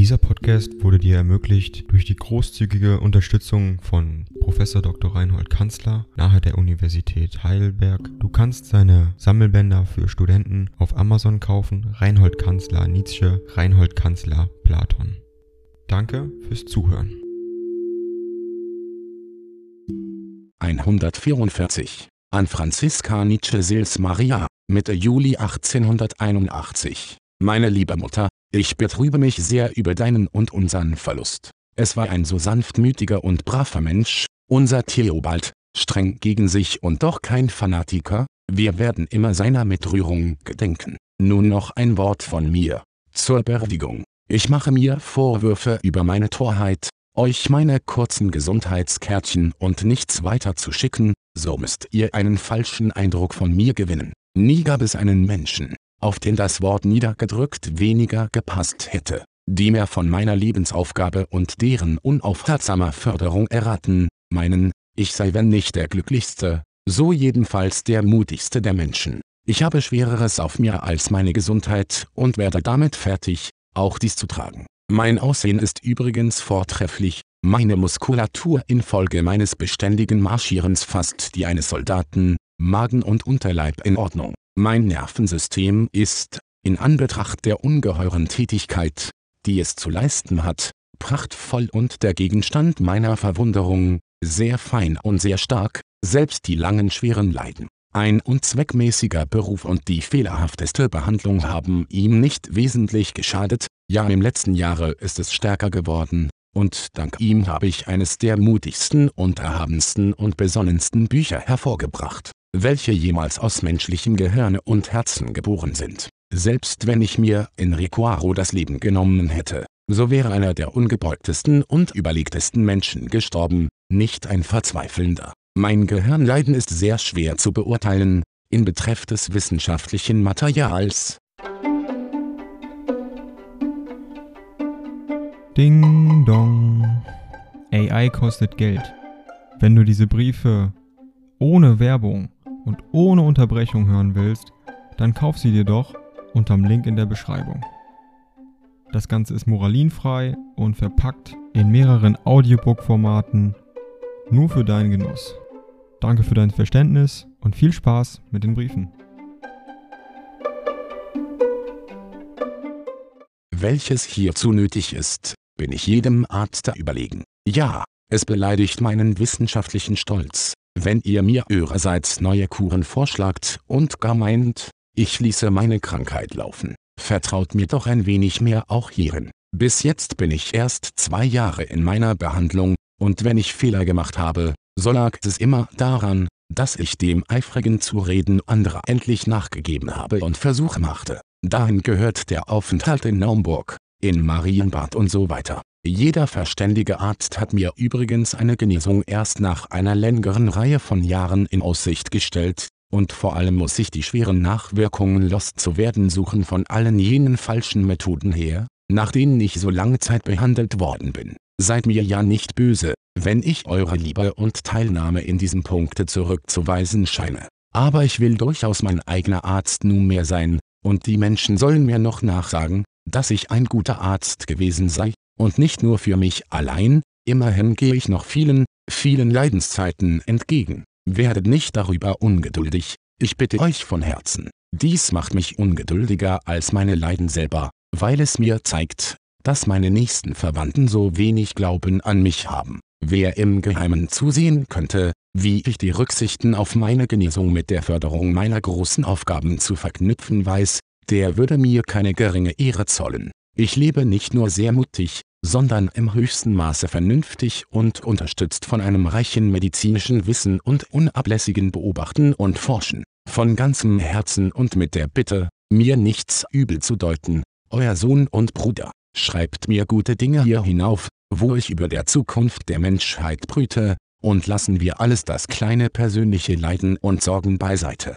Dieser Podcast wurde dir ermöglicht durch die großzügige Unterstützung von Prof. Dr. Reinhold Kanzler nahe der Universität Heidelberg. Du kannst seine Sammelbänder für Studenten auf Amazon kaufen. Reinhold Kanzler Nietzsche, Reinhold Kanzler Platon. Danke fürs Zuhören. 144 an Franziska Nietzsche Sils Maria, Mitte Juli 1881. Meine liebe Mutter, ich betrübe mich sehr über deinen und unseren Verlust. Es war ein so sanftmütiger und braver Mensch, unser Theobald, streng gegen sich und doch kein Fanatiker, wir werden immer seiner mit Rührung gedenken. Nun noch ein Wort von mir. Zur Beerdigung. Ich mache mir Vorwürfe über meine Torheit, euch meine kurzen Gesundheitskärtchen und nichts weiter zu schicken, so müsst ihr einen falschen Eindruck von mir gewinnen. Nie gab es einen Menschen, auf den das Wort niedergedrückt weniger gepasst hätte, die mehr von meiner Lebensaufgabe und deren unaufhaltsamer Förderung erraten, meinen, ich sei wenn nicht der glücklichste, so jedenfalls der mutigste der Menschen. Ich habe Schwereres auf mir als meine Gesundheit und werde damit fertig, auch dies zu tragen. Mein Aussehen ist übrigens vortrefflich, meine Muskulatur infolge meines beständigen Marschierens fast die eines Soldaten, Magen und Unterleib in Ordnung. Mein Nervensystem ist, in Anbetracht der ungeheuren Tätigkeit, die es zu leisten hat, prachtvoll und der Gegenstand meiner Verwunderung, sehr fein und sehr stark, selbst die langen schweren Leiden. Ein unzweckmäßiger Beruf und die fehlerhafteste Behandlung haben ihm nicht wesentlich geschadet, ja im letzten Jahre ist es stärker geworden, und dank ihm habe ich eines der mutigsten und erhabensten und besonnensten Bücher hervorgebracht welche jemals aus menschlichem Gehirne und Herzen geboren sind. Selbst wenn ich mir in Recuaro das Leben genommen hätte, so wäre einer der ungebeugtesten und überlegtesten Menschen gestorben, nicht ein Verzweifelnder. Mein Gehirnleiden ist sehr schwer zu beurteilen, in Betreff des wissenschaftlichen Materials. Ding dong. AI kostet Geld. Wenn du diese Briefe ohne Werbung und ohne Unterbrechung hören willst, dann kauf sie dir doch unterm Link in der Beschreibung. Das Ganze ist moralinfrei und verpackt in mehreren Audiobook-Formaten nur für deinen Genuss. Danke für dein Verständnis und viel Spaß mit den Briefen. Welches hierzu nötig ist, bin ich jedem Arzt überlegen. Ja, es beleidigt meinen wissenschaftlichen Stolz, wenn ihr mir eurerseits neue Kuren vorschlagt und gar meint, ich ließe meine Krankheit laufen, vertraut mir doch ein wenig mehr auch hierin. Bis jetzt bin ich erst zwei Jahre in meiner Behandlung, und wenn ich Fehler gemacht habe, so lag es immer daran, dass ich dem eifrigen Zureden anderer endlich nachgegeben habe und Versuche machte. Dahin gehört der Aufenthalt in Naumburg, in Marienbad und so weiter. Jeder verständige Arzt hat mir übrigens eine Genesung erst nach einer längeren Reihe von Jahren in Aussicht gestellt, und vor allem muss ich die schweren Nachwirkungen loszuwerden suchen von allen jenen falschen Methoden her, nach denen ich so lange Zeit behandelt worden bin. Seid mir ja nicht böse, wenn ich eure Liebe und Teilnahme in diesem Punkte zurückzuweisen scheine. Aber ich will durchaus mein eigener Arzt nunmehr sein, und die Menschen sollen mir noch nachsagen, dass ich ein guter Arzt gewesen sei, und nicht nur für mich allein, immerhin gehe ich noch vielen, vielen Leidenszeiten entgegen. Werdet nicht darüber ungeduldig, ich bitte euch von Herzen. Dies macht mich ungeduldiger als meine Leiden selber, weil es mir zeigt, dass meine nächsten Verwandten so wenig Glauben an mich haben. Wer im Geheimen zusehen könnte, wie ich die Rücksichten auf meine Genesung mit der Förderung meiner großen Aufgaben zu verknüpfen weiß, der würde mir keine geringe Ehre zollen. Ich lebe nicht nur sehr mutig, sondern im höchsten Maße vernünftig und unterstützt von einem reichen medizinischen Wissen und unablässigen Beobachten und Forschen. Von ganzem Herzen und mit der Bitte, mir nichts übel zu deuten, euer Sohn und Bruder, schreibt mir gute Dinge hier hinauf, wo ich über der Zukunft der Menschheit brüte, und lassen wir alles das kleine persönliche Leiden und Sorgen beiseite.